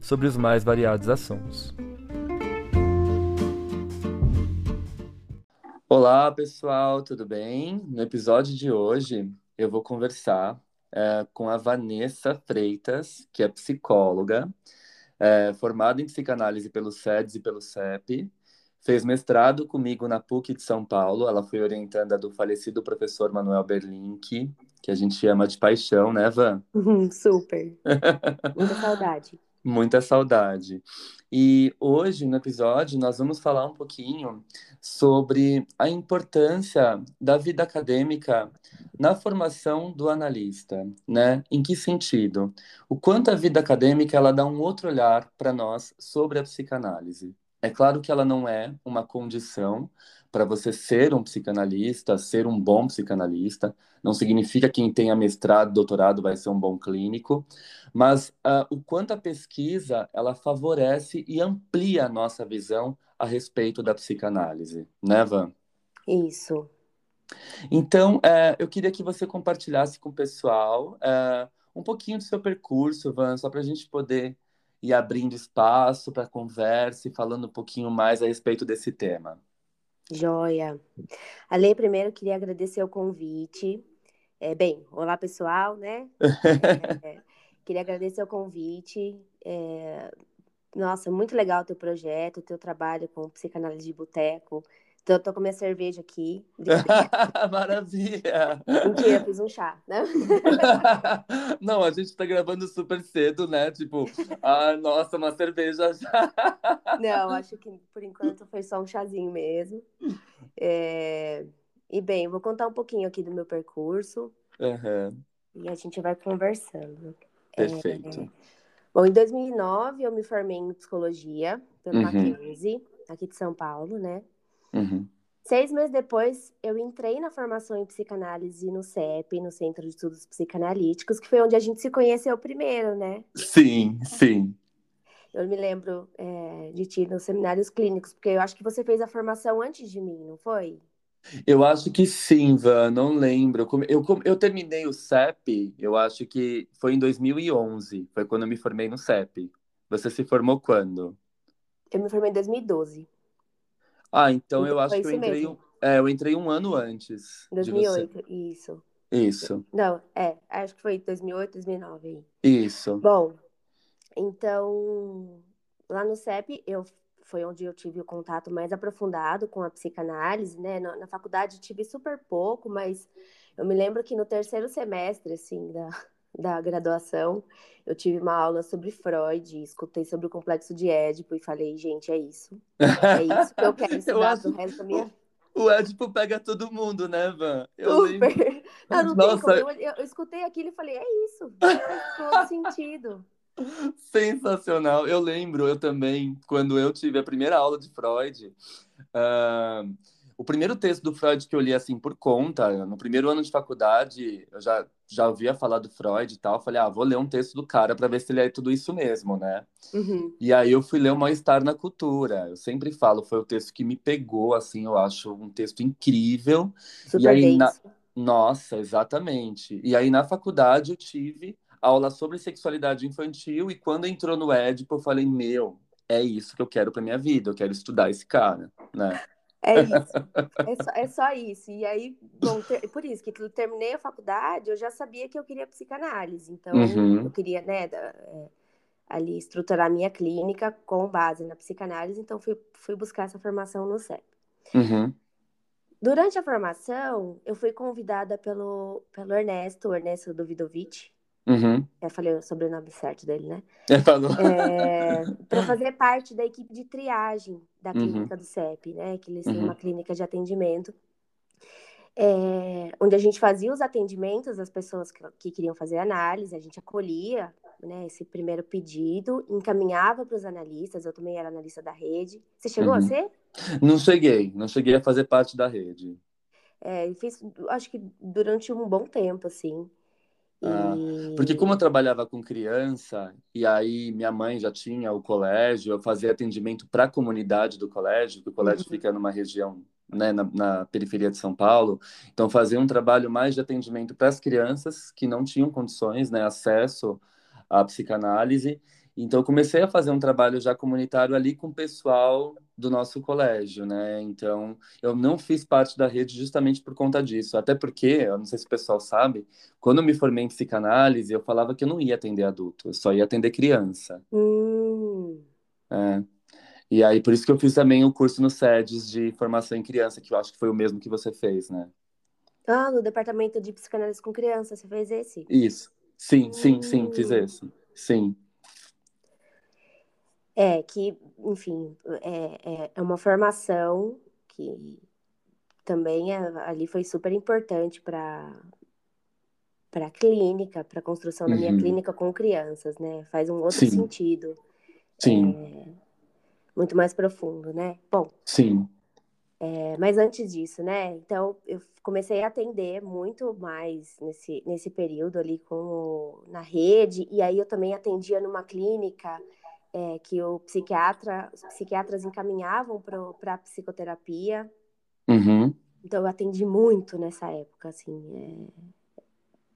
sobre os mais variados assuntos. Olá, pessoal, tudo bem? No episódio de hoje, eu vou conversar é, com a Vanessa Freitas, que é psicóloga, é, formada em psicanálise pelo SEDS e pelo CEP, fez mestrado comigo na PUC de São Paulo. Ela foi orientanda do falecido professor Manuel Berlink, que a gente ama de paixão, né, Van? Super. Muita saudade. Muita saudade. E hoje, no episódio, nós vamos falar um pouquinho sobre a importância da vida acadêmica na formação do analista, né? Em que sentido? O quanto a vida acadêmica ela dá um outro olhar para nós sobre a psicanálise. É claro que ela não é uma condição para você ser um psicanalista, ser um bom psicanalista. Não significa que quem tenha mestrado, doutorado vai ser um bom clínico, mas uh, o quanto a pesquisa ela favorece e amplia a nossa visão a respeito da psicanálise, né, Van? Isso. Então, uh, eu queria que você compartilhasse com o pessoal uh, um pouquinho do seu percurso, Van, só para a gente poder ir abrindo espaço para conversa e falando um pouquinho mais a respeito desse tema. Joia. Ale, primeiro queria agradecer o convite. É, bem, olá pessoal, né? É, queria agradecer o convite. É, nossa, muito legal o teu projeto, o teu trabalho com psicanálise de boteco. Então, eu tô com minha cerveja aqui. Maravilha! Mentira, fiz um chá, né? Não, a gente tá gravando super cedo, né? Tipo, ah, nossa, uma cerveja já. Não, acho que por enquanto foi só um chazinho mesmo. É... E bem, vou contar um pouquinho aqui do meu percurso. Uhum. E a gente vai conversando. Perfeito. É... Bom, em 2009 eu me formei em psicologia pelo uhum. Mackenzie, aqui de São Paulo, né? Uhum. Seis meses depois, eu entrei na formação em psicanálise no CEP, no Centro de Estudos Psicanalíticos, que foi onde a gente se conheceu primeiro, né? Sim, sim. Eu me lembro é, de ti nos seminários clínicos, porque eu acho que você fez a formação antes de mim, não foi? Eu acho que sim, Van, não lembro. Eu, eu terminei o CEP, eu acho que foi em 2011, foi quando eu me formei no CEP. Você se formou quando? Eu me formei em 2012. Ah, então eu acho que eu entrei, um, é, eu entrei um ano antes. 2008, isso. Isso. Não, é, acho que foi 2008, 2009. Isso. Bom, então, lá no CEP, eu foi onde eu tive o contato mais aprofundado com a psicanálise, né? Na, na, faculdade tive super pouco, mas eu me lembro que no terceiro semestre, assim, da, da graduação, eu tive uma aula sobre Freud, escutei sobre o complexo de Édipo e falei, gente, é isso. É isso que eu quero estudar eu pro resto da minha o Édipo pega todo mundo, né, Van? Eu Super. Lembro... Não, não Nossa. Eu, eu, escutei aquilo e falei, é isso. Faz todo sentido. Sensacional. Eu lembro, eu também, quando eu tive a primeira aula de Freud, uh, o primeiro texto do Freud que eu li assim por conta, no primeiro ano de faculdade, eu já, já ouvia falar do Freud e tal, falei, ah, vou ler um texto do cara para ver se ele é tudo isso mesmo, né? Uhum. E aí eu fui ler o Mal-Estar na Cultura. Eu sempre falo, foi o texto que me pegou, assim, eu acho um texto incrível. Super e aí, na... Nossa, exatamente. E aí na faculdade eu tive aula sobre sexualidade infantil e quando entrou no Édipo eu falei, meu, é isso que eu quero para minha vida, eu quero estudar esse cara, né? É isso, é só, é só isso. E aí, bom, ter, por isso que eu terminei a faculdade, eu já sabia que eu queria psicanálise, então uhum. eu queria, né, da, é, ali estruturar a minha clínica com base na psicanálise, então fui, fui buscar essa formação no CEP. Uhum. Durante a formação, eu fui convidada pelo, pelo Ernesto, Ernesto Duvidovich, Uhum. Eu falei o sobrenome certo dele, né? É, falou. É, para fazer parte da equipe de triagem da Uhum. clínica do CEP, né? Que eles têm Uhum. uma clínica de atendimento, é, onde a gente fazia os atendimentos das pessoas que, que queriam fazer análise, a gente acolhia né, esse primeiro pedido, encaminhava para os analistas, eu também era analista da rede. Você chegou uhum. a ser? Não cheguei, não cheguei a fazer parte da rede. É, fiz, acho que durante um bom tempo, assim. Ah, porque como eu trabalhava com criança e aí minha mãe já tinha o colégio, eu fazia atendimento para a comunidade do colégio, que o colégio uhum. fica numa região né, na, na, periferia de São Paulo, então fazia um trabalho mais de atendimento para as crianças que não tinham condições, né, acesso à psicanálise então, comecei a fazer um trabalho já comunitário ali com o pessoal do nosso colégio, né? Então, eu não fiz parte da rede justamente por conta disso. Até porque, eu não sei se o pessoal sabe, quando eu me formei em psicanálise, eu falava que eu não ia atender adulto, eu só ia atender criança. Hum. É. E aí, por isso que eu fiz também o curso no SEDES de formação em criança, que eu acho que foi o mesmo que você fez, né? Ah, no departamento de psicanálise com criança, você fez esse? Isso. Sim, sim, sim, fiz hum. esse. Sim. É, que, enfim, é, é, é uma formação que também é, ali foi super importante para para a clínica, para a construção da minha uhum. clínica com crianças, né? Faz um outro Sim. sentido. Sim. É, muito mais profundo, né? Bom. Sim. É, mas antes disso, né? Então, eu comecei a atender muito mais nesse, nesse período ali com, na rede, e aí eu também atendia numa clínica é, que o psiquiatra, os psiquiatras encaminhavam para a psicoterapia. Uhum. Então eu atendi muito nessa época, assim, é,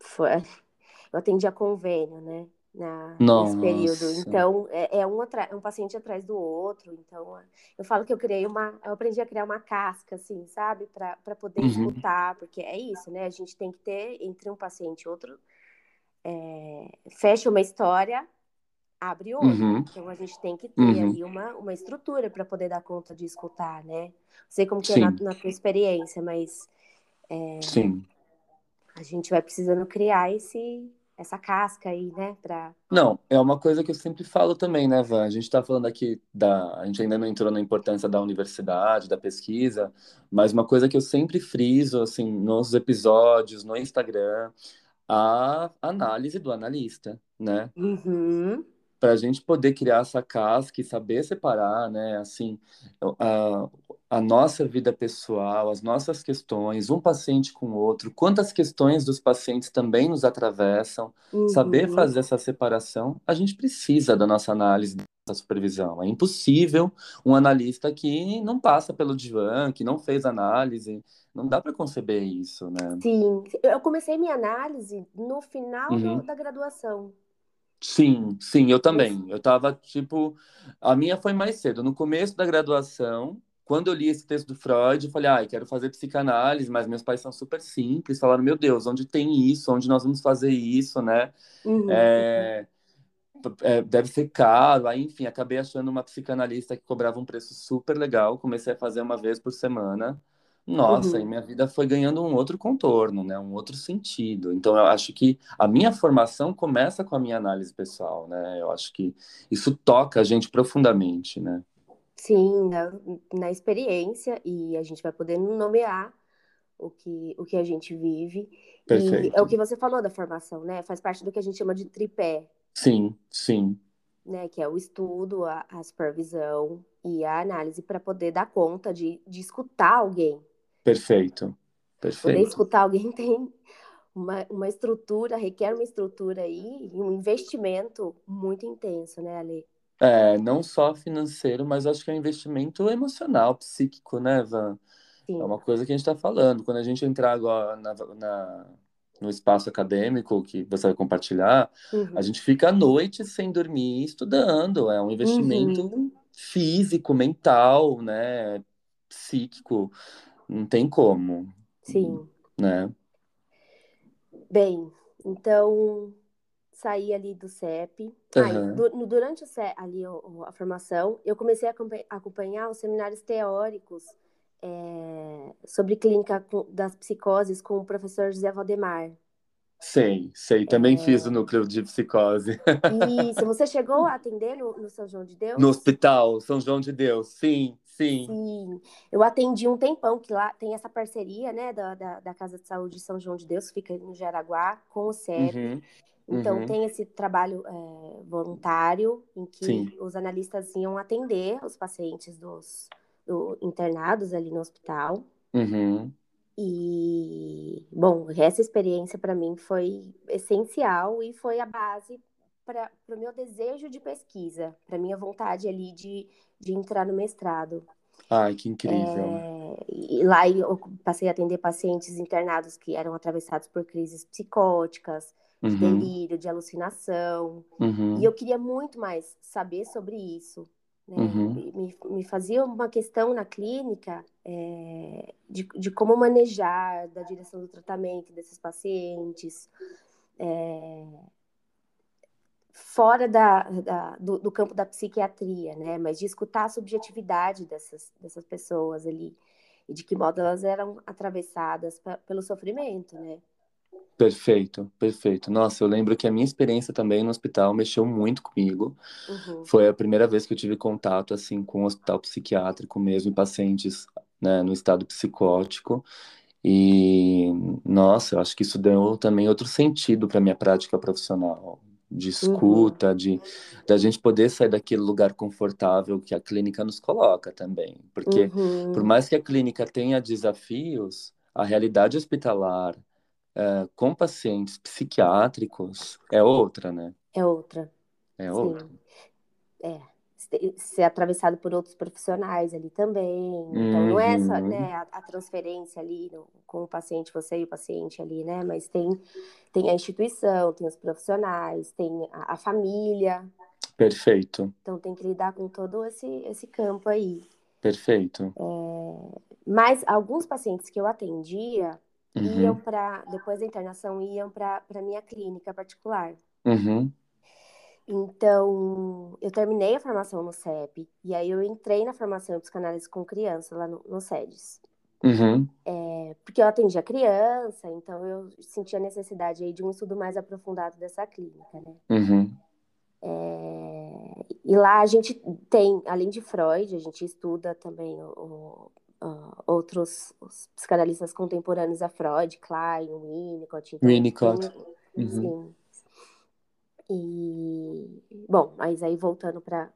foi, eu atendi a convênio, né, na, nesse período. Então é, é um, é um paciente atrás do outro. Então eu falo que eu criei uma, eu aprendi a criar uma casca, assim, sabe, para poder uhum. escutar, porque é isso, né? A gente tem que ter entre um paciente e outro é, fecha uma história abre outra. Uhum. Então a gente tem que ter uhum. ali uma, uma estrutura para poder dar conta de escutar, né? Não sei como que Sim. é na, na tua experiência, mas é, Sim. a gente vai precisando criar esse, essa casca aí, né? Pra... Não, é uma coisa que eu sempre falo também, né, Van? A gente está falando aqui da. A gente ainda não entrou na importância da universidade, da pesquisa, mas uma coisa que eu sempre friso, assim, nos episódios, no Instagram, a análise do analista, né? Uhum para a gente poder criar essa casca e saber separar, né, assim, a, a nossa vida pessoal, as nossas questões, um paciente com o outro, quantas questões dos pacientes também nos atravessam, uhum. saber fazer essa separação, a gente precisa da nossa análise da supervisão. É impossível um analista que não passa pelo divã, que não fez análise, não dá para conceber isso, né? Sim, eu comecei minha análise no final uhum. da graduação. Sim, sim, eu também. Eu tava, tipo, a minha foi mais cedo, no começo da graduação, quando eu li esse texto do Freud, eu falei, ai, ah, quero fazer psicanálise, mas meus pais são super simples, falaram, meu Deus, onde tem isso? Onde nós vamos fazer isso, né? Uhum. É, é, deve ser caro, aí, enfim, acabei achando uma psicanalista que cobrava um preço super legal, comecei a fazer uma vez por semana, nossa, uhum. e minha vida foi ganhando um outro contorno, né? Um outro sentido. Então, eu acho que a minha formação começa com a minha análise pessoal, né? Eu acho que isso toca a gente profundamente, né? Sim, na, na experiência, e a gente vai poder nomear o que, o que a gente vive. Perfeito. E é o que você falou da formação, né? Faz parte do que a gente chama de tripé. Sim, sim. Né, que é o estudo, a, a supervisão e a análise para poder dar conta de, de escutar alguém, Perfeito. Perfeito. Poder escutar alguém tem uma, uma estrutura, requer uma estrutura aí, um investimento muito intenso, né, Ale? É, não só financeiro, mas acho que é um investimento emocional, psíquico, né, Van? Sim. É uma coisa que a gente está falando. Quando a gente entrar agora na, na, no espaço acadêmico que você vai compartilhar, uhum. a gente fica à noite sem dormir estudando. É um investimento uhum. físico, mental, né, psíquico. Não tem como. Sim. Né? Bem, então saí ali do CEP. Uhum. du durante o CEP, ali a formação, eu comecei a acompanhar os seminários teóricos é, sobre clínica das psicoses com o professor José Valdemar. Sei, sei. Também é... fiz o núcleo de psicose. Isso. Você chegou a atender no, no, São João de Deus? No hospital São João de Deus, sim, sim. Sim. Eu atendi um tempão, que lá tem essa parceria, né, da, da, da Casa de Saúde São João de Deus, que fica no Jaraguá, com o CEP. Uhum. Então, uhum. tem esse trabalho é, voluntário, em que sim. os analistas iam atender os pacientes dos do, internados ali no hospital. Uhum. E, bom, essa experiência para mim foi essencial e foi a base para o meu desejo de pesquisa, para minha vontade ali de, de entrar no mestrado. Ai, que incrível. É, e lá eu passei a atender pacientes internados que eram atravessados por crises psicóticas, de uhum. delírio, de alucinação. Uhum. E eu queria muito mais saber sobre isso. Né? Uhum. Me, me, fazia uma questão na clínica é, de, de como manejar, da direção do tratamento desses pacientes, é, fora da, da do, do, campo da psiquiatria, né? Mas de escutar a subjetividade dessas, dessas pessoas ali e de que modo elas eram atravessadas pelo sofrimento, né? Perfeito, perfeito. Nossa, eu lembro que a minha experiência também no hospital mexeu muito comigo. Uhum. Foi a primeira vez que eu tive contato assim com o hospital psiquiátrico mesmo, em pacientes né, no estado psicótico. E nossa, eu acho que isso deu também outro sentido para minha prática profissional, de escuta, uhum. de da gente poder sair daquele lugar confortável que a clínica nos coloca também, porque uhum. por mais que a clínica tenha desafios, a realidade hospitalar é, com pacientes psiquiátricos é outra, né? É outra. É Sim. outra. É. Ser atravessado por outros profissionais ali também. Então, uhum. não é só uhum. né, a, a transferência ali no, com o paciente, você e o paciente ali, né? Mas tem, tem a instituição, tem os profissionais, tem a, a família. Perfeito. Então, tem que lidar com todo esse, esse campo aí. Perfeito. É, mas alguns pacientes que eu atendia, uhum. iam para, depois da internação, iam para a minha clínica particular. Uhum. Então, eu terminei a formação no CEP, e aí eu entrei na formação em psicanálise com criança lá no, no SEDES. Uhum. É, porque eu atendia criança, então eu sentia a necessidade aí de um estudo mais aprofundado dessa clínica, né? Uhum. É, e lá a gente tem, além de Freud, a gente estuda também o, uh, outros psicanalistas contemporâneos a Freud, Klein, Winnicott. Então, Winnicott. Uhum. Sim. E, bom, mas aí voltando para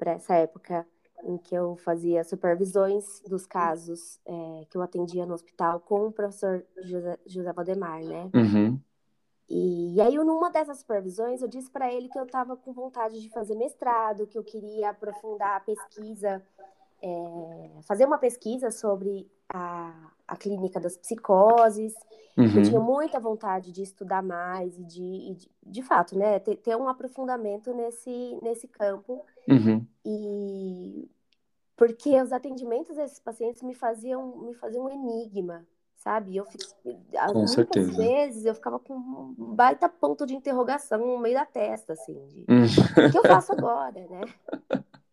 essa época em que eu fazia supervisões dos casos é, que eu atendia no hospital com o professor José, José Valdemar, né? Uhum. E, e, aí, numa dessas supervisões, eu disse para ele que eu estava com vontade de fazer mestrado, que eu queria aprofundar a pesquisa é, fazer uma pesquisa sobre a, a clínica das psicoses. Uhum. Eu tinha muita vontade de estudar mais e de, e de, de, fato, né, ter, ter, um aprofundamento nesse, nesse campo. Uhum. E porque os atendimentos desses pacientes me faziam, me faziam um enigma, sabe? Eu fico, com muitas certeza. vezes eu ficava com um baita ponto de interrogação no meio da testa, assim, de, uhum. o que eu faço agora, né?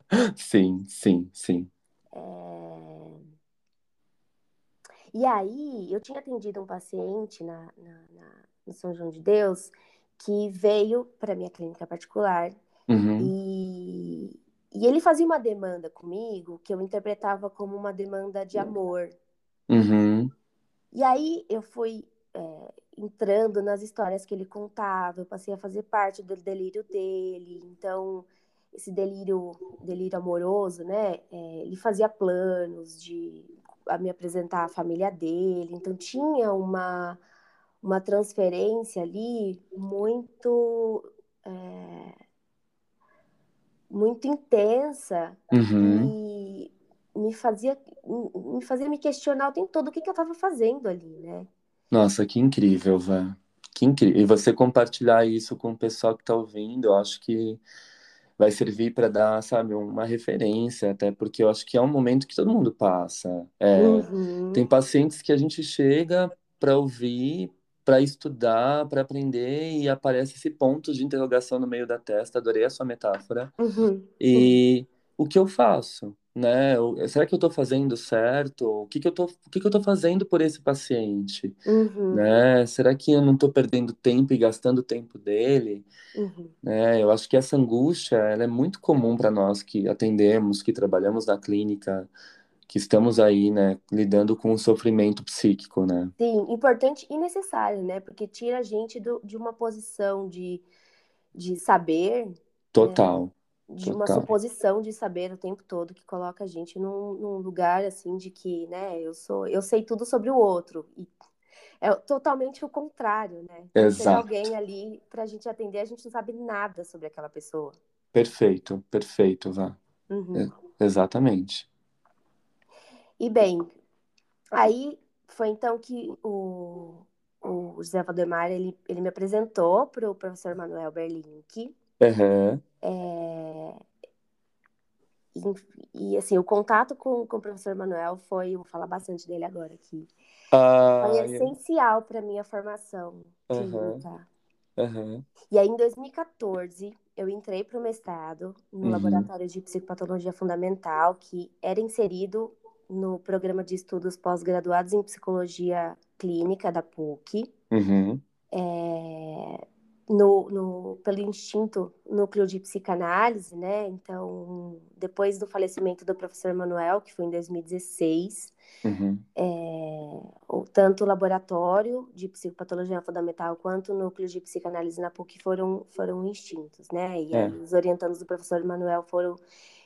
Sim, sim, sim. É... E aí, eu tinha atendido um paciente na, na, na no São João de Deus que veio para minha clínica particular uhum. e, e ele fazia uma demanda comigo que eu interpretava como uma demanda de amor. Uhum. E aí eu fui é, entrando nas histórias que ele contava, eu passei a fazer parte do delírio dele, então esse delírio, delírio amoroso, né? É, ele fazia planos de me apresentar a família dele, então tinha uma, uma transferência ali muito é, muito intensa uhum. e me fazia me fazia me questionar o tempo todo o que, que eu estava fazendo ali, né? Nossa, que incrível, Vã. Que incrível. E você compartilhar isso com o pessoal que está ouvindo, eu acho que vai servir para dar, sabe, uma referência, até porque eu acho que é um momento que todo mundo passa. É, uhum. Tem pacientes que a gente chega para ouvir, para estudar, para aprender, e aparece esse ponto de interrogação no meio da testa. Adorei a sua metáfora. Uhum. E, o que eu faço, né? Será que eu estou fazendo certo? O que que eu tô, o que que eu tô fazendo por esse paciente, Uhum, né? Será que eu não estou perdendo tempo e gastando o tempo dele? uhum. Né? Eu acho que essa angústia, ela é muito comum para nós que atendemos, que trabalhamos na clínica, que estamos aí, né, lidando com o sofrimento psíquico, né? Sim, importante e necessário, né? Porque tira a gente do, de uma posição de, de saber, né? De uma total. suposição de saber o tempo todo que coloca a gente num, num lugar assim de que, né, eu sou, eu sei tudo sobre o outro. E é totalmente o contrário, né? Chega Exato. alguém ali pra gente atender, a gente não sabe nada sobre aquela pessoa. Perfeito, perfeito, Vá. Uhum. É, exatamente. E bem, aí foi então que o, o José Valdemar ele, ele me apresentou para o professor Manuel Berlink. É, e, e, assim, o contato com, com o professor Manuel foi, vou falar bastante dele agora aqui, foi Ah, essencial para minha formação clínica. Uhum. E aí, em 2014, eu entrei para o mestrado no Uhum. Laboratório de Psicopatologia Fundamental, que era inserido no programa de estudos pós-graduados em Psicologia Clínica da PUC. Uhum. É, no, no, pelo instinto núcleo de psicanálise, né? Então, depois do falecimento do professor Manuel, que foi em 2016, Uhum. é, tanto o laboratório de psicopatologia fundamental quanto o núcleo de psicanálise na PUC foram, foram extintos, né? E É. os orientandos do professor Manuel foram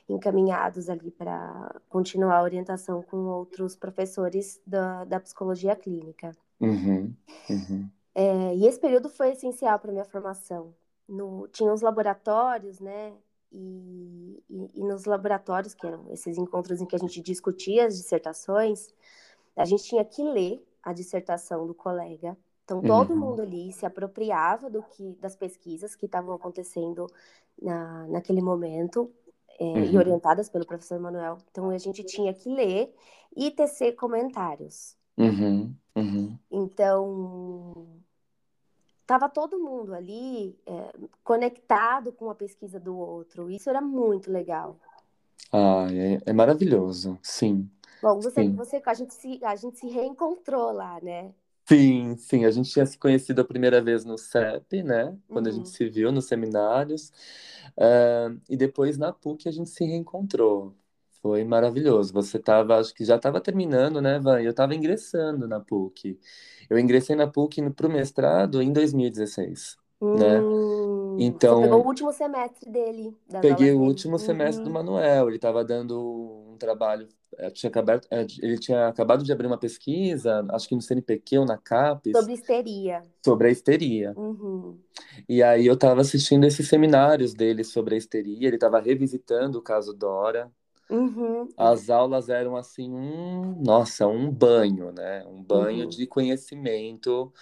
encaminhados ali para continuar a orientação com outros professores da, da psicologia clínica. Uhum. Uhum. É, e esse período foi essencial para minha formação. No, tinha os laboratórios, né? E, e, e, nos laboratórios, que eram esses encontros em que a gente discutia as dissertações, a gente tinha que ler a dissertação do colega. Então, todo Uhum. mundo ali se apropriava do que, das pesquisas que estavam acontecendo na, naquele momento é, Uhum. e orientadas pelo professor Manuel. Então, a gente tinha que ler e tecer comentários. Uhum. Uhum. Então, estava todo mundo ali é, conectado com a pesquisa do outro. Isso era muito legal. Ah, é, é maravilhoso, sim. Bom, você, Sim. você, a, gente se, a gente se reencontrou lá, né? Sim, sim, a gente tinha se conhecido a primeira vez no CEP, né? Quando a gente Uhum. se viu nos seminários. Ah, e depois na PUC a gente se reencontrou. Foi maravilhoso. Você tava, acho que já estava terminando, né, Van? Eu estava ingressando na PUC. Eu ingressei na PUC para o mestrado em 2016, né? Você Então, pegou o último semestre dele, peguei o último semestre do Uhum. Manuel. Ele estava dando um trabalho. eh, Tinha acabado, eh, ele tinha acabado de abrir uma pesquisa, acho que no CNPq ou na CAPES, Sobre histeria. sobre a histeria. Uhum. E aí eu estava assistindo esses seminários dele sobre a histeria, ele estava revisitando o caso Dora. Uhum. As aulas eram assim, um, nossa, um banho, né? Um banho Uhum. de conhecimento.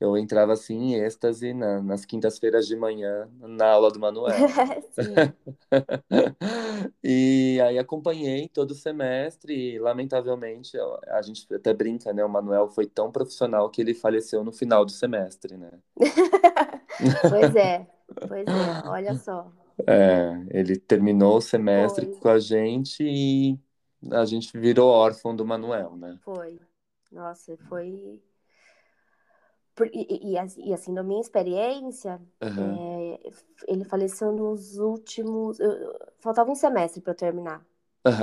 Eu entrava assim em êxtase na- nas quintas-feiras de manhã na aula do Manuel. E aí acompanhei todo o semestre e, lamentavelmente, a gente até brinca, né? O Manuel foi tão profissional que ele faleceu no final do semestre, né? Pois é, pois é, olha só. É, ele terminou o semestre Foi, com a gente e a gente virou órfão do Manuel, né? foi. Nossa, foi. E, e- e assim- na minha experiência, Aham, é, ele faleceu nos últimos. eu- faltava um semestre para eu terminar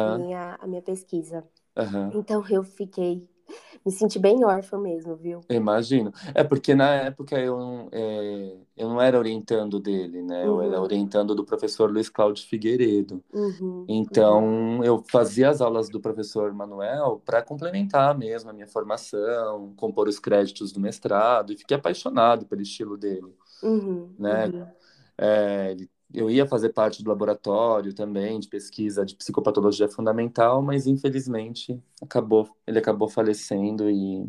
a aham, minha, a minha pesquisa. aham. Então eu fiquei. Me senti bem órfã mesmo, viu? Imagino. É porque na época eu não, é, eu não era orientando dele, né? Eu era Uhum, orientando do professor Luiz Cláudio Figueiredo. uhum, uhum. Então, eu fazia as aulas do professor Manuel para complementar mesmo a minha formação, compor os créditos do mestrado, e fiquei apaixonado pelo estilo dele, Uhum, né? uhum. É, ele- eu ia fazer parte do laboratório também de pesquisa de psicopatologia fundamental, mas infelizmente acabou, ele acabou falecendo e,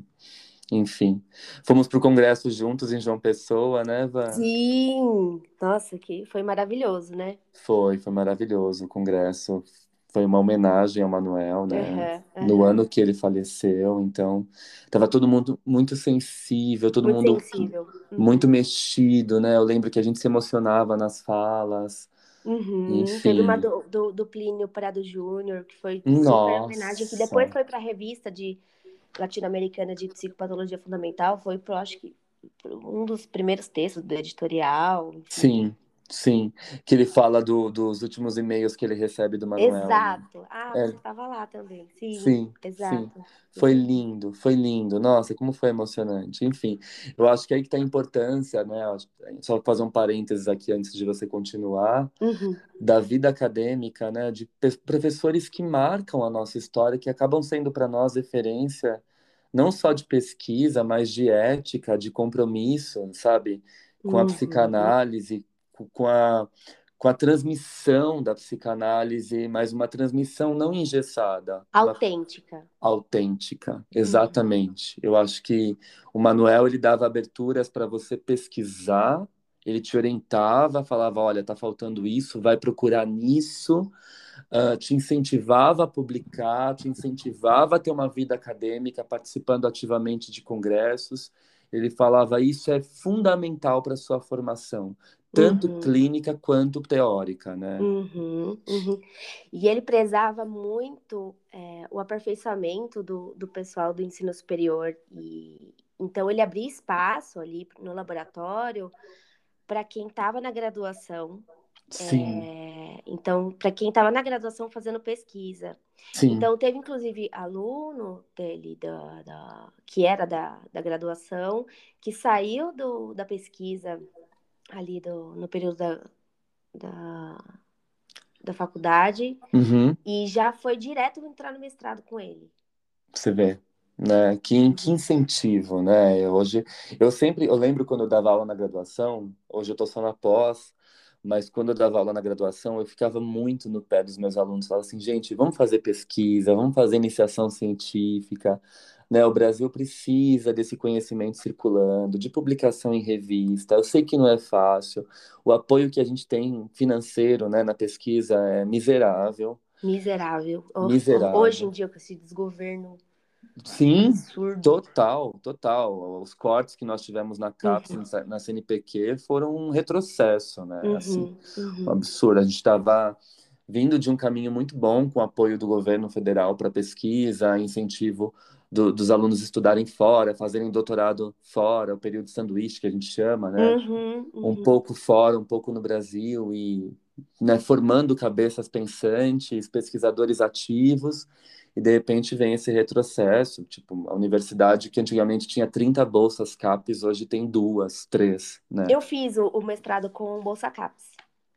enfim, fomos para o congresso juntos em João Pessoa, né, Van? Sim, nossa, que foi maravilhoso, né? Foi, foi maravilhoso o congresso. Foi uma homenagem ao Manuel, né? Aham, No aham. ano que ele faleceu, então tava todo mundo muito sensível, todo Muito mundo sensível. Uhum. muito mexido, né? Eu lembro que a gente se emocionava nas falas. Uhum. Teve uma do, do, do Plínio Prado Júnior, que foi Nossa. homenagem, que depois foi para a revista de latino-americana de psicopatologia fundamental, foi pro, acho que um dos primeiros textos do editorial. Enfim. Sim, sim. Que ele fala do, dos últimos e-mails que ele recebe do Manuel. né? Exato. Ah, É. você estava lá também. Sim, Sim, exato. Foi lindo, foi lindo. Nossa, como foi emocionante. Enfim, eu acho que aí que tá a importância, né? Só fazer um parênteses aqui antes de você continuar, Uhum. da vida acadêmica, né? De professores que marcam a nossa história, que acabam sendo para nós referência, não só de pesquisa, mas de ética, de compromisso, sabe? Com a Uhum. psicanálise, com a, com a transmissão da psicanálise, mas uma transmissão não engessada, uma Autêntica. autêntica, exatamente. Eu acho que o Manuel ele dava aberturas para você pesquisar, ele te orientava, falava, olha, tá faltando isso, vai procurar nisso, ah, te incentivava a publicar, te incentivava a ter uma vida acadêmica, participando ativamente de congressos. Ele falava, isso é fundamental para sua formação, tanto Uhum. clínica quanto teórica, né? Uhum, uhum. E ele prezava muito é, o aperfeiçoamento do, do pessoal do ensino superior. E, então, ele abria espaço ali no laboratório para quem estava na graduação. Sim, É, então, para quem estava na graduação fazendo pesquisa. sim. Então, teve inclusive aluno dele, da, da- que era da, da graduação, que saiu do, da pesquisa ali do, no período da, da, da faculdade Uhum. e já foi direto entrar no mestrado com ele. Você vê, né? Que, que incentivo, né? Eu Hoje, eu sempre, eu lembro quando eu dava aula na graduação, hoje eu tô só na pós, mas quando eu dava aula na graduação, eu ficava muito no pé dos meus alunos, falava assim, gente, vamos fazer pesquisa, vamos fazer iniciação científica, né? O Brasil precisa desse conhecimento circulando, de publicação em revista. Eu sei que não é fácil, o apoio que a gente tem financeiro, né, na pesquisa é miserável, Miserável. Miserável. Hoje em dia, com esse desgoverno Sim, absurdo. Total, total. Os cortes que nós tivemos na CAPES, Uhum. na CNPq, foram um retrocesso, né? Assim, Uhum, um uhum. absurdo. A gente estava vindo de um caminho muito bom com apoio do governo federal para pesquisa, incentivo do- dos alunos estudarem fora, fazerem doutorado fora, o período sanduíche que a gente chama, né? Uhum, Um uhum. pouco fora, um pouco no Brasil e né, formando cabeças pensantes, pesquisadores ativos, e de repente vem esse retrocesso, tipo, a universidade que antigamente tinha 30 bolsas CAPES, hoje tem duas, três, né? Eu fiz o, o mestrado com Bolsa CAPES.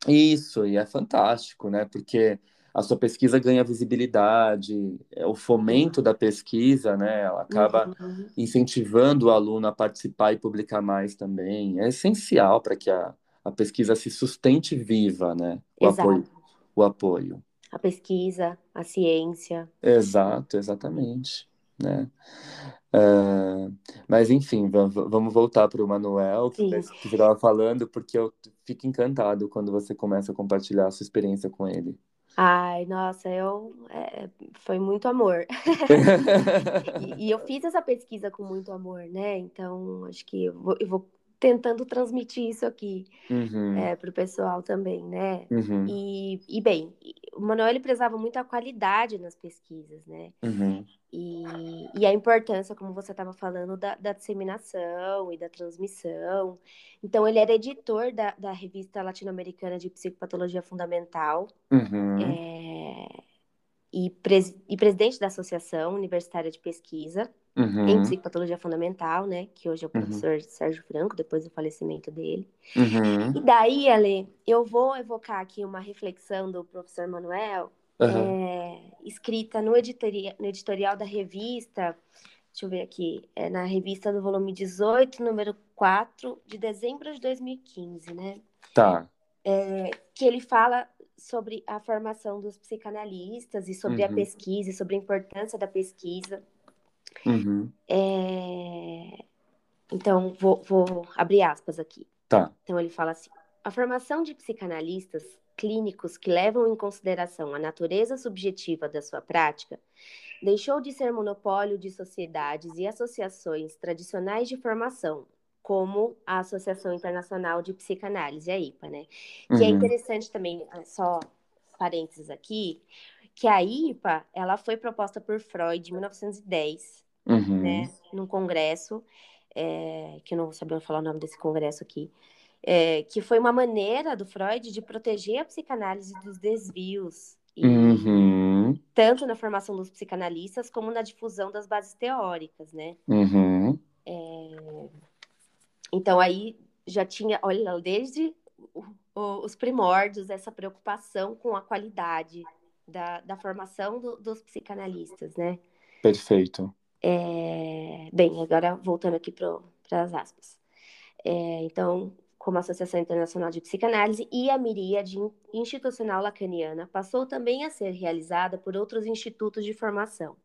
Isso, e é fantástico, né? Porque a sua pesquisa ganha visibilidade, é, o fomento da pesquisa, né? Ela acaba Uhum. incentivando o aluno a participar e publicar mais também. É essencial para que a, a pesquisa se sustente viva, né? O apoio, Exato. o apoio. A pesquisa, a ciência. Exato, exatamente, né? Ah, mas enfim, va- va- vamos voltar para o Manuel, que estava falando, porque eu fico encantado quando você começa a compartilhar a sua experiência com ele. Ai, nossa, eu é, foi muito amor. E, e eu fiz essa pesquisa com muito amor, né? Então, acho que eu vou, eu vou tentando transmitir isso aqui Uhum, é, para o pessoal também, né? uhum, E, e bem, o Manuel ele prezava muito a qualidade nas pesquisas, né? uhum, E, e a importância, como você estava falando, da, da disseminação e da transmissão. Então, ele era editor da, da revista latino-americana de psicopatologia fundamental é, e, pres- e presidente da Associação Universitária de Pesquisa em uhum, Psicopatologia Fundamental, né? Que hoje é o uhum, professor Sérgio Franco, depois do falecimento dele. uhum, E daí, Ale, eu vou evocar aqui uma reflexão do professor Manuel, é, escrita no, editoria- no editorial da revista, deixa eu ver aqui, é na revista do volume 18, número 4, de dezembro de 2015, né? Tá. Que ele fala sobre a formação dos psicanalistas e sobre a Uhum, pesquisa, e sobre a importância da pesquisa. uhum, É, Então, vou, vou abrir aspas aqui. tá. Então, ele fala assim: a formação de psicanalistas clínicos que levam em consideração a natureza subjetiva da sua prática deixou de ser monopólio de sociedades e associações tradicionais de formação, como a Associação Internacional de Psicanálise, a IPA, né? Uhum. Que é uhum. interessante também, ah, só parênteses aqui, que a IPA, ela foi proposta por Freud em 1910, uhum. né? Num congresso, é, que eu não vou saber falar o nome desse congresso aqui, é, que foi uma maneira do Freud de proteger a psicanálise dos desvios, e, uhum. tanto na formação dos psicanalistas como na difusão das bases teóricas, né? Uhum. É, então aí já tinha, olha, desde os primórdios essa preocupação com a qualidade da, da formação do, dos psicanalistas, né? Perfeito. É, bem, agora voltando aqui para as aspas. É, então, como a Associação Internacional de Psicanálise e a Miríade Institucional Lacaniana passou também a ser realizada por outros institutos de formação.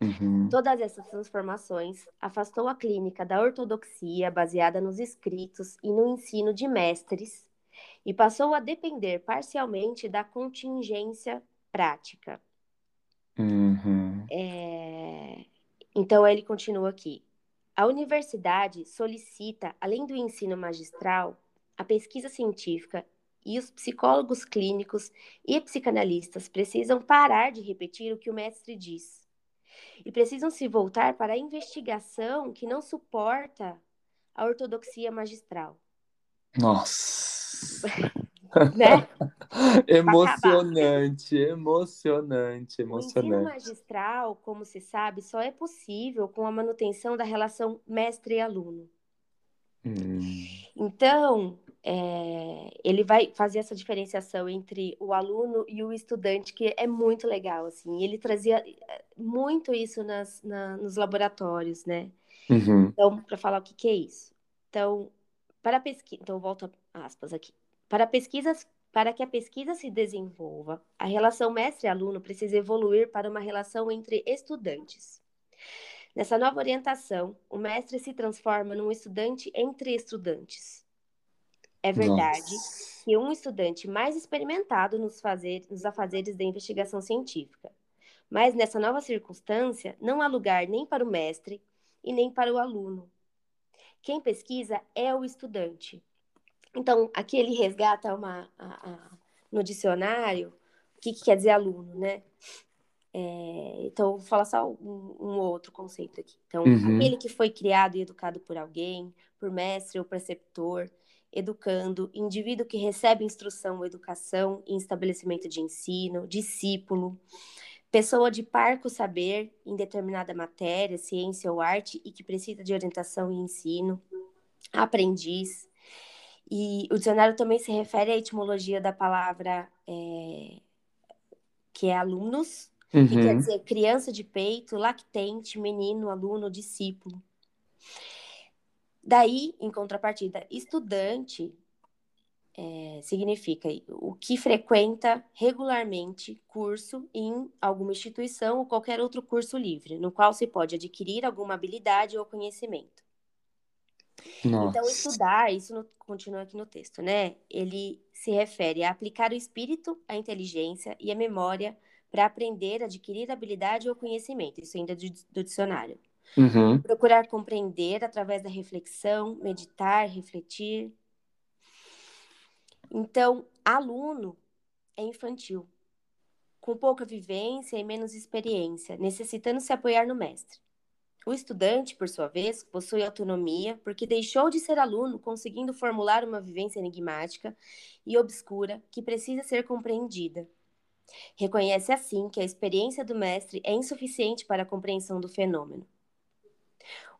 Uhum. Todas essas transformações afastou a clínica da ortodoxia baseada nos escritos e no ensino de mestres e passou a depender parcialmente da contingência prática. Uhum. É... Então ele continua aqui. A universidade solicita, além do ensino magistral, a pesquisa científica e os psicólogos clínicos e psicanalistas precisam parar de repetir o que o mestre diz e precisam se voltar para a investigação que não suporta a ortodoxia magistral. Nossa! né? emocionante, emocionante, emocionante. O ensino magistral, como se sabe, só é possível com a manutenção da relação mestre e aluno. Hum. Então, é, ele vai fazer essa diferenciação entre o aluno e o estudante, que é muito legal, assim. Ele trazia é, muito isso nas, na, nos laboratórios, né? Uhum. Então, para falar o que, que é isso. Então, para pesquisa, então volto aspas aqui. Para pesquisas, para que a pesquisa se desenvolva, a relação mestre-aluno precisa evoluir para uma relação entre estudantes. Nessa nova orientação, o mestre se transforma num estudante entre estudantes. É verdade Nossa. que um estudante mais experimentado nos, fazer, nos afazeres da investigação científica. Mas nessa nova circunstância, não há lugar nem para o mestre e nem para o aluno. Quem pesquisa é o estudante. Então, aqui ele resgata uma, a, a, no dicionário o que, que, quer dizer aluno, né? É, então, vou falar só um, um outro conceito aqui. Então, uhum. aquele que foi criado e educado por alguém, por mestre ou preceptor, educando, indivíduo que recebe instrução ou educação em estabelecimento de ensino, discípulo, pessoa de parco saber em determinada matéria, ciência ou arte e que precisa de orientação e ensino, aprendiz. E o dicionário também se refere à etimologia da palavra é, que é alunos, uhum. que quer dizer criança de peito, lactente, menino, aluno, discípulo. Daí, em contrapartida, estudante é, significa o que frequenta regularmente curso em alguma instituição ou qualquer outro curso livre, no qual se pode adquirir alguma habilidade ou conhecimento. Nossa. Então, estudar, isso no, continua aqui no texto, né? Ele se refere a aplicar o espírito, a inteligência e a memória para aprender, adquirir habilidade ou conhecimento. Isso ainda do, do dicionário. Uhum. Procurar compreender através da reflexão, meditar, refletir. Então, aluno é infantil, com pouca vivência e menos experiência, necessitando se apoiar no mestre. O estudante, por sua vez, possui autonomia porque deixou de ser aluno, conseguindo formular uma vivência enigmática e obscura que precisa ser compreendida. Reconhece assim que a experiência do mestre é insuficiente para a compreensão do fenômeno.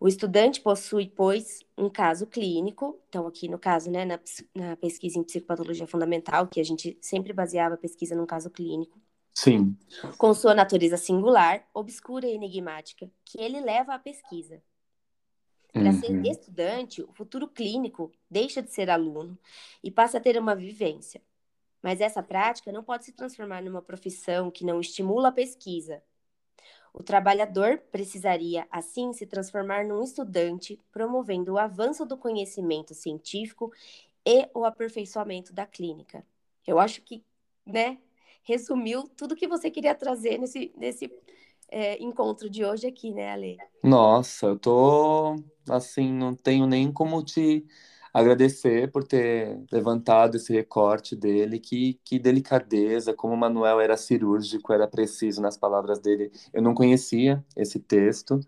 O estudante possui, pois, um caso clínico, então aqui no caso, né, na, na, pesquisa em psicopatologia fundamental, que a gente sempre baseava a pesquisa num caso clínico. Sim. Com sua natureza singular, obscura e enigmática, que ele leva à pesquisa. Para uhum. ser estudante, o futuro clínico deixa de ser aluno e passa a ter uma vivência. Mas essa prática não pode se transformar numa profissão que não estimula a pesquisa, o trabalhador precisaria, assim, se transformar num estudante, promovendo o avanço do conhecimento científico e o aperfeiçoamento da clínica. Eu acho que, né, resumiu tudo que você queria trazer nesse, nesse é, encontro de hoje aqui, né, Ale? Nossa, eu tô assim, não tenho nem como te agradecer por ter levantado esse recorte dele. Que, que delicadeza, como o Manuel era cirúrgico, era preciso nas palavras dele. Eu não conhecia esse texto,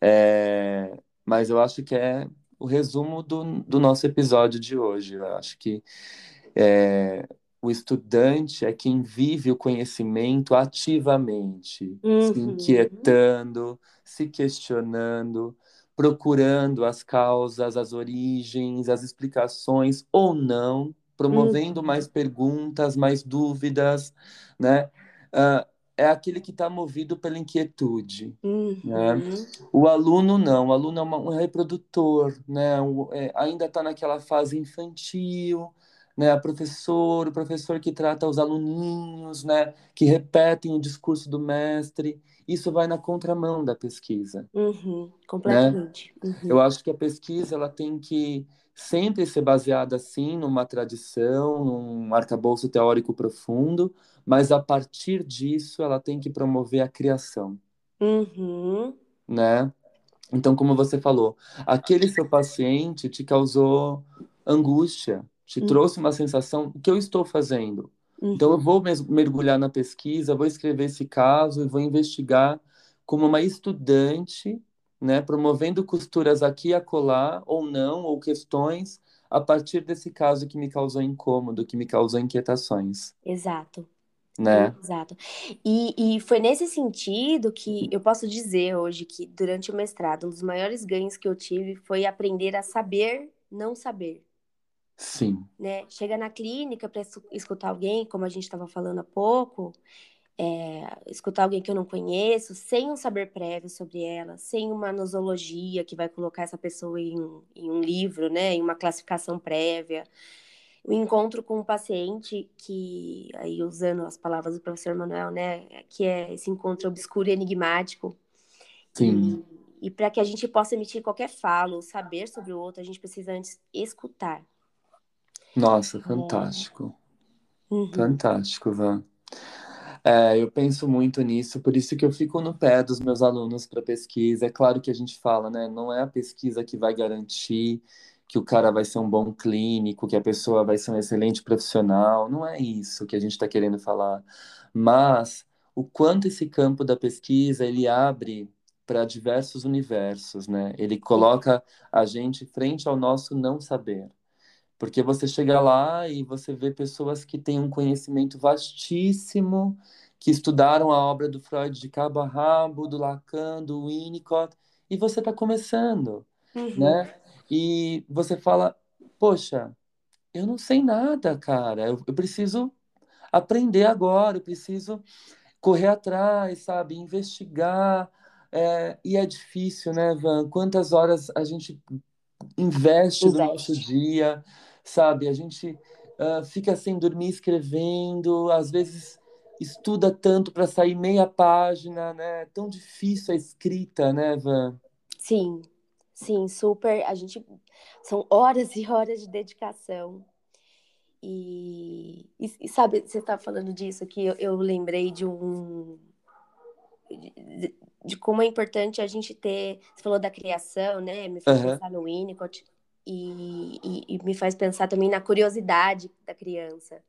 é, mas eu acho que é o resumo do, do nosso episódio de hoje. Eu acho que é, o estudante é quem vive o conhecimento ativamente, uhum. se inquietando, se questionando, procurando as causas, as origens, as explicações ou não, promovendo uhum. mais perguntas, mais dúvidas, né? Uh, é aquele que está movido pela inquietude. Uhum. Né? O aluno não, o aluno é uma, um reprodutor, né? O, é, ainda está naquela fase infantil, né? A professor, o professor que trata os aluninhos, né? Que repetem o discurso do mestre. Isso vai na contramão da pesquisa. Uhum. Completamente. Né? Uhum. Eu acho que a pesquisa ela tem que sempre ser baseada assim numa tradição, num arcabouço teórico profundo, mas a partir disso ela tem que promover a criação. Uhum. Né? Então, como você falou, aquele seu paciente te causou angústia, te uhum. trouxe uma sensação: o que eu estou fazendo? Uhum. Então, eu vou mergulhar na pesquisa, vou escrever esse caso e vou investigar como uma estudante né, promovendo costuras aqui e acolá, ou não, ou questões, a partir desse caso que me causou incômodo, que me causou inquietações. Exato. Né? Exato. E, e foi nesse sentido que eu posso dizer hoje que durante o mestrado, um dos maiores ganhos que eu tive foi aprender a saber não saber. Sim. Né? Chega na clínica para escutar alguém, como a gente estava falando há pouco, é, escutar alguém que eu não conheço, sem um saber prévio sobre ela, sem uma nosologia que vai colocar essa pessoa em, em um livro, né, em uma classificação prévia. O encontro com um paciente que, aí usando as palavras do professor Manuel, né, que é esse encontro obscuro e enigmático. Sim. E, e para que a gente possa emitir qualquer fala ou saber sobre o outro, a gente precisa antes escutar. Nossa, fantástico. Uhum. Fantástico, Van. É, eu penso muito nisso, por isso que eu fico no pé dos meus alunos para pesquisa. É claro que a gente fala, né? Não é a pesquisa que vai garantir que o cara vai ser um bom clínico, que a pessoa vai ser um excelente profissional. Não é isso que a gente está querendo falar. Mas o quanto esse campo da pesquisa ele abre para diversos universos, né? Ele coloca a gente frente ao nosso não saber. Porque você chega lá e você vê pessoas que têm um conhecimento vastíssimo, que estudaram a obra do Freud de cabo a rabo, do Lacan, do Winnicott, e você está começando, uhum. né? E você fala, poxa, eu não sei nada, cara, eu, eu preciso aprender agora, eu preciso correr atrás, sabe, investigar, é, e é difícil, né, Van? Quantas horas a gente investe, investe. do nosso dia sabe? A gente uh, fica sem dormir escrevendo, às vezes estuda tanto para sair meia página, né? É tão difícil a escrita, né, Van? Sim, sim, super. A gente são horas e horas de dedicação. E, e, e sabe, você está falando disso aqui, eu, eu lembrei de um de, de, como é importante a gente ter. Você falou da criação, né? Me fez uhum. pensar no Winnicott e, e, e, me faz pensar também na curiosidade da criança.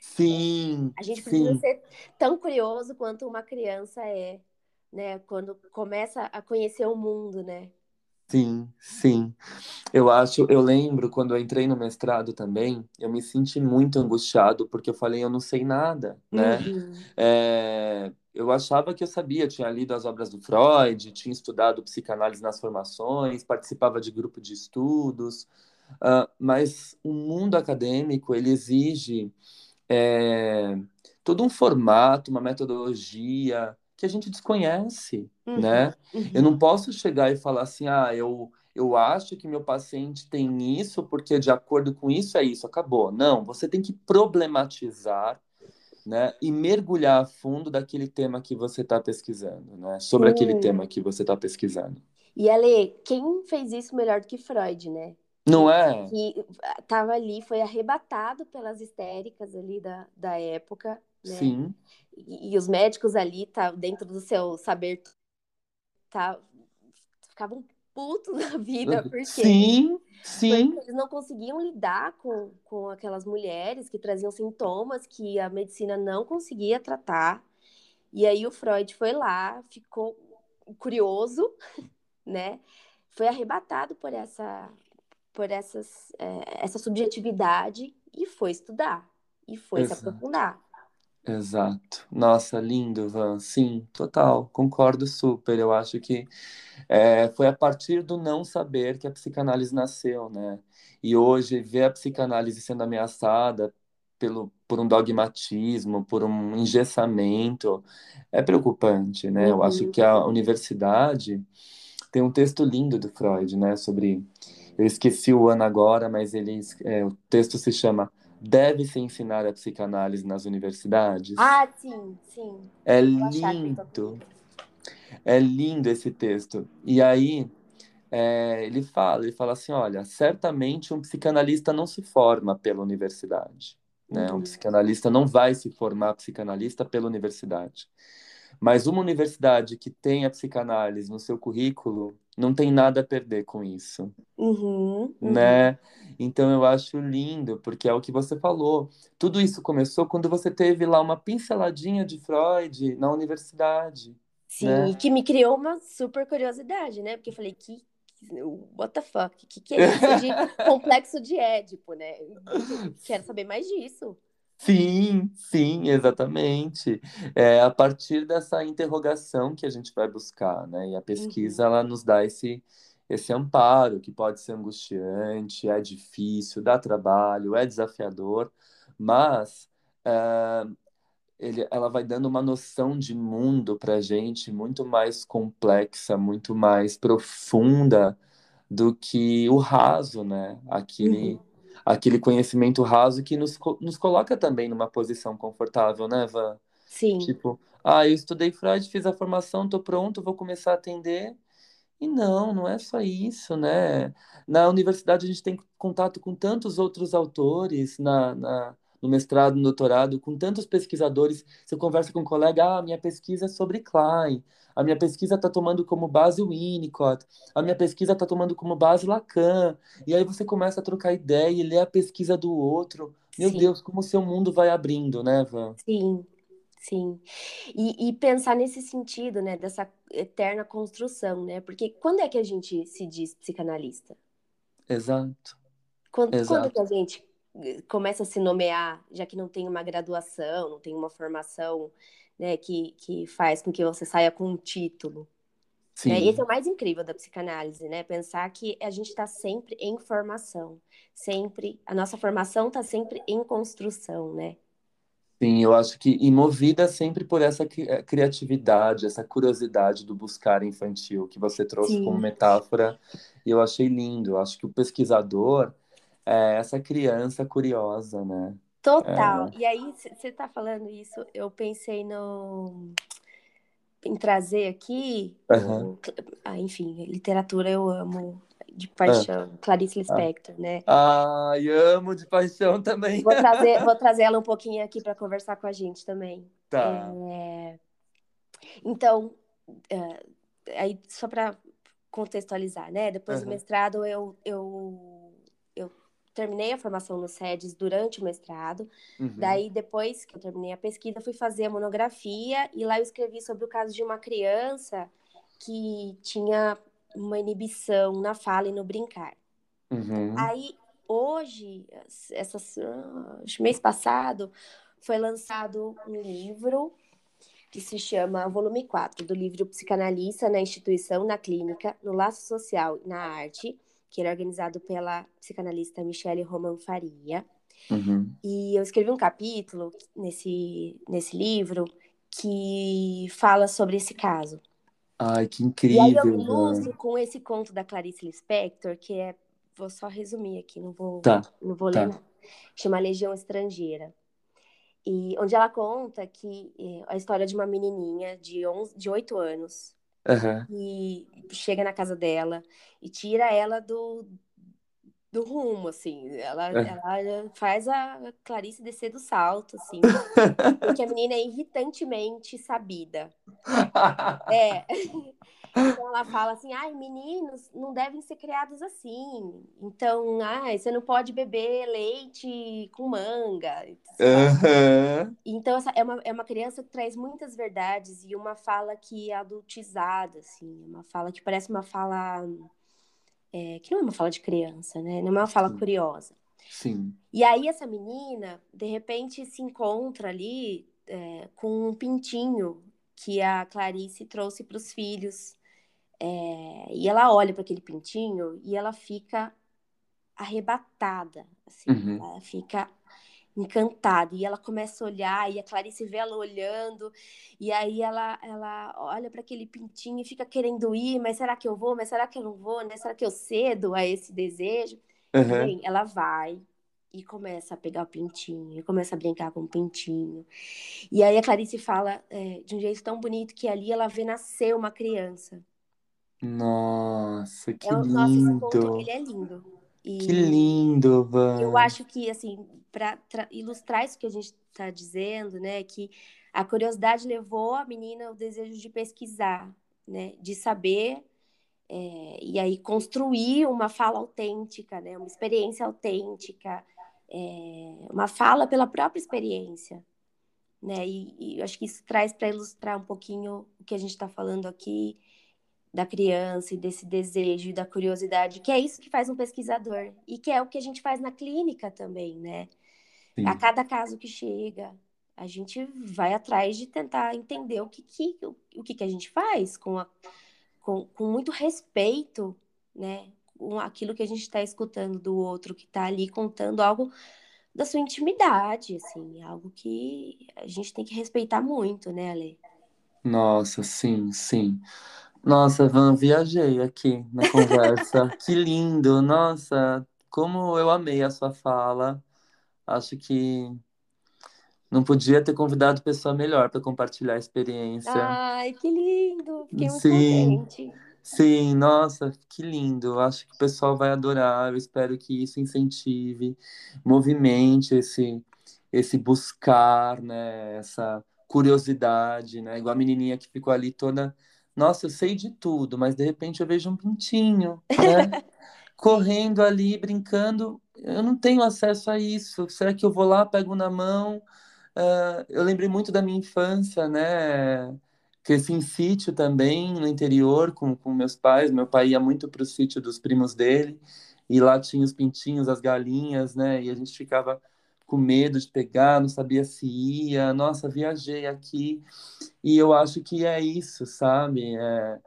Sim. A gente precisa sim. ser tão curioso quanto uma criança é, né? Quando começa a conhecer o mundo, né? Sim, sim. Eu acho, eu lembro quando eu entrei no mestrado também, eu me senti muito angustiado porque eu falei, eu não sei nada, né? Uhum. É, eu achava que eu sabia, tinha lido as obras do Freud, tinha estudado psicanálise nas formações, participava de grupo de estudos, uh, mas o mundo acadêmico ele exige é, todo um formato, uma metodologia que a gente desconhece, uhum, né? Uhum. Eu não posso chegar e falar assim, ah, eu eu acho que meu paciente tem isso porque de acordo com isso é isso, acabou. Não, você tem que problematizar né, e mergulhar a fundo daquele tema que você está pesquisando, né, sobre Sim. aquele tema que você está pesquisando. E Ale, quem fez isso melhor do que Freud, né? Não é? Que estava ali, foi arrebatado pelas histéricas ali da, da época Né? Sim. E, e, os médicos ali, tá, dentro do seu saber, tá, ficavam putos na vida, porque sim, sim. Porque eles não conseguiam lidar com, com aquelas mulheres que traziam sintomas que a medicina não conseguia tratar. E aí o Freud foi lá, ficou curioso, né? Foi arrebatado por essa por essas, é, essa subjetividade e foi estudar e foi Exato. se aprofundar. Exato. Nossa, lindo, Van. Sim, total. Concordo super. Eu acho que é, foi a partir do não saber que a psicanálise nasceu, né? E hoje ver a psicanálise sendo ameaçada pelo, por um dogmatismo, por um engessamento, é preocupante, né? Uhum. Eu acho que a universidade tem um texto lindo do Freud, né? Sobre. Eu esqueci o ano agora, mas ele, é, o texto se chama deve-se ensinar a psicanálise nas universidades? Ah, sim, sim. É lindo. É lindo esse texto. E aí é, ele fala, ele fala assim, olha, certamente um psicanalista não se forma pela universidade. Né? Uhum. Um psicanalista não vai se formar psicanalista pela universidade. Mas uma universidade que tem a psicanálise no seu currículo não tem nada a perder com isso, uhum, uhum. né? Então eu acho lindo, porque é o que você falou. Tudo isso começou quando você teve lá uma pinceladinha de Freud na universidade. Sim, né? e que me criou uma super curiosidade, né? Porque eu falei, que, what the fuck? O que, que é isso de complexo de Édipo, né? Quero saber mais disso. Sim, sim, exatamente. É a partir dessa interrogação que a gente vai buscar, né? E a pesquisa, uhum. ela nos dá esse, esse amparo, que pode ser angustiante, é difícil, dá trabalho, é desafiador, mas é, ele, ela vai dando uma noção de mundo para a gente muito mais complexa, muito mais profunda do que o raso, né? Aquele. Uhum aquele conhecimento raso que nos, nos coloca também numa posição confortável, né, Van? Sim. Tipo, ah, eu estudei Freud, fiz a formação, tô pronto, vou começar a atender. E não, não é só isso, né? Na universidade a gente tem contato com tantos outros autores, na, na no mestrado, no doutorado, com tantos pesquisadores. Você conversa com um colega, ah, minha pesquisa é sobre Klein, a minha pesquisa está tomando como base o Winnicott, a minha pesquisa está tomando como base Lacan. E aí você começa a trocar ideia e ler a pesquisa do outro. Meu sim. Deus, como o seu mundo vai abrindo, né, Van? Sim, sim. E, e, pensar nesse sentido, né, dessa eterna construção, né? Porque quando é que a gente se diz psicanalista? Exato. Quando, Exato. quando que a gente começa a se nomear, já que não tem uma graduação, não tem uma formação né, que, que faz com que você saia com um título. Sim. Né? Esse é o mais incrível da psicanálise, né? Pensar que a gente está sempre em formação, sempre, a nossa formação está sempre em construção, né? Sim, eu acho que movida sempre por essa eh, criatividade, essa curiosidade do buscar infantil que você trouxe Sim. como metáfora, e eu achei lindo. Eu acho que o pesquisador, é essa criança curiosa, né? Total. É... E aí, você está falando isso, eu pensei no em trazer aqui, uhum. ah, enfim, literatura eu amo de paixão, ah. Clarice Lispector, ah. né? Ai, amo de paixão também. Vou trazer, vou trazer ela um pouquinho aqui para conversar com a gente também. Tá. É... Então, é... aí só para contextualizar, né? Depois uhum. do mestrado eu, eu terminei a formação no SEDES durante o mestrado. Uhum. Daí, depois que eu terminei a pesquisa, fui fazer a monografia e lá eu escrevi sobre o caso de uma criança que tinha uma inibição na fala e no brincar. Uhum. Aí, hoje, essas, mês passado, foi lançado um livro que se chama Volume 4, do livro Psicanalista na Instituição, na Clínica, no Laço Social e na Arte, que era organizado pela psicanalista Michele Roman Faria. Uhum. E eu escrevi um capítulo nesse, nesse livro que fala sobre esse caso. Ai, que incrível! E aí eu ilustro com esse conto da Clarice Lispector, que é, vou só resumir aqui, não vou, tá, não vou tá. ler, chama Legião Estrangeira. E onde ela conta que é, a história de uma menininha de, 11, de 8 anos Uhum. E chega na casa dela e tira ela do, do rumo, assim. Ela, é. ela faz a Clarice descer do salto, assim. porque a menina é irritantemente sabida. É. Então ela fala assim, ai, meninos não devem ser criados assim. Então, ai, você não pode beber leite com manga. Uhum. Então, essa é uma, é uma criança que traz muitas verdades e uma fala que é adultizada, assim, uma fala que parece uma fala é, que não é uma fala de criança, né? Não é uma fala Sim. curiosa. Sim. E aí essa menina, de repente, se encontra ali é, com um pintinho que a Clarice trouxe para os filhos é, e ela olha para aquele pintinho e ela fica arrebatada, assim, uhum. ela fica encantada e ela começa a olhar e a Clarice vê ela olhando e aí ela ela olha para aquele pintinho e fica querendo ir, mas será que eu vou? Mas será que eu não vou? Né? Será que eu cedo a esse desejo? Uhum. Bem, ela vai e começa a pegar o pintinho, e começa a brincar com o pintinho. E aí a Clarice fala é, de um jeito tão bonito que ali ela vê nascer uma criança. Nossa, que é, nossa, esse conto, ele é lindo. E que lindo, Van. Eu acho que, assim, para ilustrar isso que a gente está dizendo, né, que a curiosidade levou a menina ao desejo de pesquisar, né, de saber é, e aí construir uma fala autêntica, né, uma experiência autêntica, é, uma fala pela própria experiência, né, e, e eu acho que isso traz para ilustrar um pouquinho o que a gente está falando aqui da criança e desse desejo e da curiosidade, que é isso que faz um pesquisador e que é o que a gente faz na clínica também, né? Sim. A cada caso que chega, a gente vai atrás de tentar entender o que, que, o, o que, que a gente faz com, a, com, com muito respeito, né? Com aquilo que a gente está escutando do outro que está ali contando algo da sua intimidade, assim, algo que a gente tem que respeitar muito, né, Ale? Nossa, sim, sim. Nossa, Van, viajei aqui na conversa. Que lindo! Nossa, como eu amei a sua fala. Acho que não podia ter convidado pessoa melhor para compartilhar a experiência. Ai, que lindo! Fiquei muito sim, contente. Sim, nossa, que lindo. Acho que o pessoal vai adorar. Eu espero que isso incentive, movimente esse, esse buscar, né? Essa curiosidade, né? Igual a menininha que ficou ali toda nossa, eu sei de tudo, mas de repente eu vejo um pintinho, né? Correndo ali, brincando. Eu não tenho acesso a isso. Será que eu vou lá, pego na mão? Uh, eu lembrei muito da minha infância, né? Cresci em sítio também, no interior, com, com meus pais. Meu pai ia muito para o sítio dos primos dele, e lá tinha os pintinhos, as galinhas, né? E a gente ficava com medo de pegar, não sabia se ia. Nossa, viajei aqui. E eu acho que é isso, sabe? É,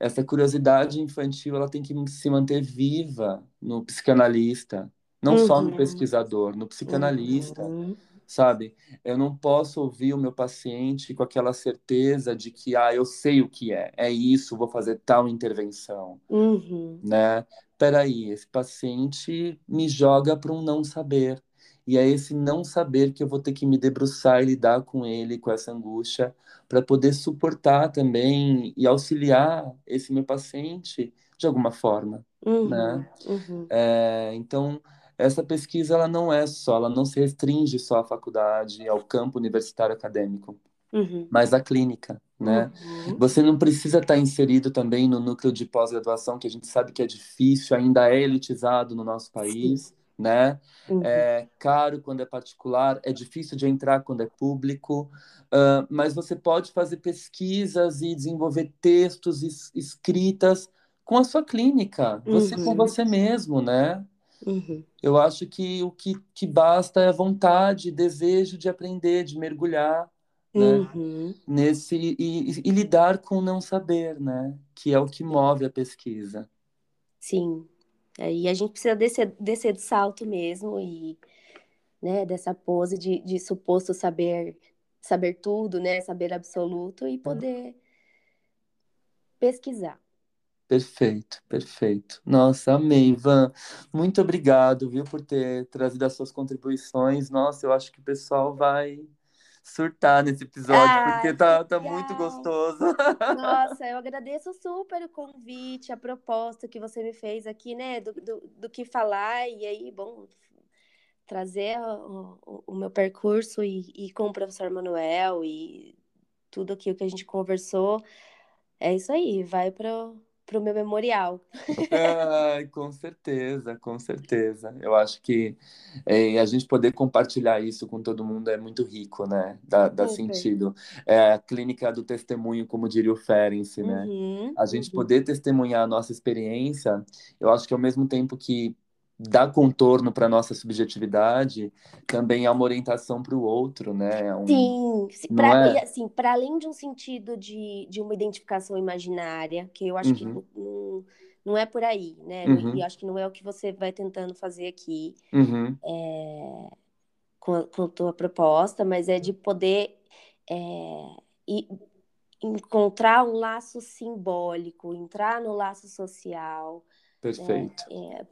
essa curiosidade infantil ela tem que se manter viva no psicanalista, não uhum. só no uhum. pesquisador, no psicanalista. Uhum. Sabe, eu não posso ouvir o meu paciente com aquela certeza de que, ah, eu sei o que é, é isso, vou fazer tal intervenção, uhum. né? Peraí, esse paciente me joga para um não saber, e é esse não saber que eu vou ter que me debruçar e lidar com ele, com essa angústia, para poder suportar também e auxiliar esse meu paciente de alguma forma, uhum, né? Uhum. É, então, essa pesquisa ela não é só, ela não se restringe só à faculdade, ao campo universitário acadêmico, uhum. mas à clínica, né? Uhum. Você não precisa estar inserido também no núcleo de pós-graduação, que a gente sabe que é difícil, ainda é elitizado no nosso país. Sim né? Uhum. É caro quando é particular, é difícil de entrar quando é público, uh, mas você pode fazer pesquisas e desenvolver textos e escritas com a sua clínica, você uhum. com você mesmo, né? Uhum. Eu acho que o que, que basta é vontade, desejo de aprender, de mergulhar, né? Uhum. Nesse e, e, e lidar com o não saber, né? Que é o que move a pesquisa. Sim, e a gente precisa descer, descer do salto mesmo e né, dessa pose de, de suposto saber saber tudo, né, saber absoluto e poder pesquisar. Perfeito, perfeito. Nossa, amei, Ivan. Muito obrigado, viu, por ter trazido as suas contribuições. Nossa, eu acho que o pessoal vai surtar nesse episódio, porque tá, tá muito gostoso. Nossa, eu agradeço super o convite, a proposta que você me fez aqui, né? Do, do, do que falar, e aí, bom, trazer o, o, o meu percurso e, e, com o professor Manuel e tudo aquilo que a gente conversou. É isso aí, vai para para o meu memorial. Com certeza, com certeza. Eu acho que é, a gente poder compartilhar isso com todo mundo é muito rico, né? Dá, dá sentido. É a clínica do testemunho, como diria o Ferenc, né? Uhum, a gente uhum. poder testemunhar a nossa experiência, eu acho que ao mesmo tempo que dá contorno para nossa subjetividade, também é uma orientação para o outro, né? É um, Sim, para é? assim, além de um sentido de, de uma identificação imaginária, que eu acho uhum. que não, não é por aí, né? Uhum. E acho que não é o que você vai tentando fazer aqui uhum. é, com, a, com a tua proposta, mas é de poder é, e, encontrar um laço simbólico, entrar no laço social. Perfeito. É,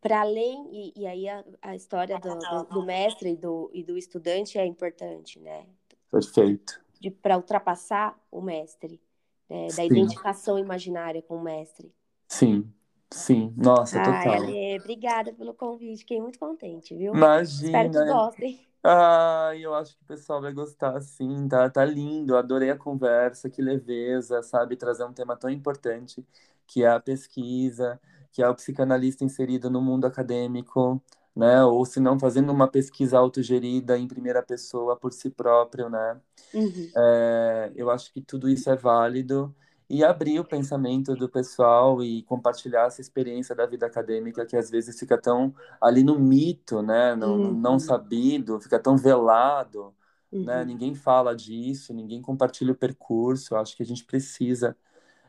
para além, e, e, aí a, a história do, do, do, mestre e do, e do estudante é importante, né? Perfeito. Para ultrapassar o mestre, né? da identificação imaginária com o mestre. Sim, sim. Nossa, Ai, total. Ale, obrigada pelo convite, fiquei muito contente, viu? Imagina. Espero que gostem. Ah, eu acho que o pessoal vai gostar, sim, tá, tá lindo, adorei a conversa, que leveza, sabe, trazer um tema tão importante que é a pesquisa, que é o psicanalista inserido no mundo acadêmico, né? Ou se não fazendo uma pesquisa autogerida em primeira pessoa por si próprio, né? Uhum. É, eu acho que tudo isso é válido e abrir o pensamento do pessoal e compartilhar essa experiência da vida acadêmica que às vezes fica tão ali no mito, né? Não, uhum. não sabido, fica tão velado, né? uhum. né? Ninguém fala disso, ninguém compartilha o percurso. Acho que a gente precisa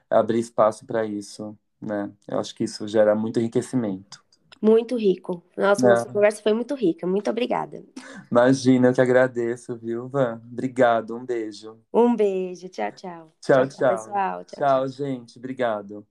abrir espaço para isso né? Eu acho que isso gera muito enriquecimento. Muito rico. Nossa, é. nossa conversa foi muito rica. Muito obrigada. Imagina, eu que agradeço, viu, Van? Obrigado, um beijo. Um beijo, tchau, tchau. Tchau, tchau. Tchau, tchau, tchau, tchau gente. Obrigado.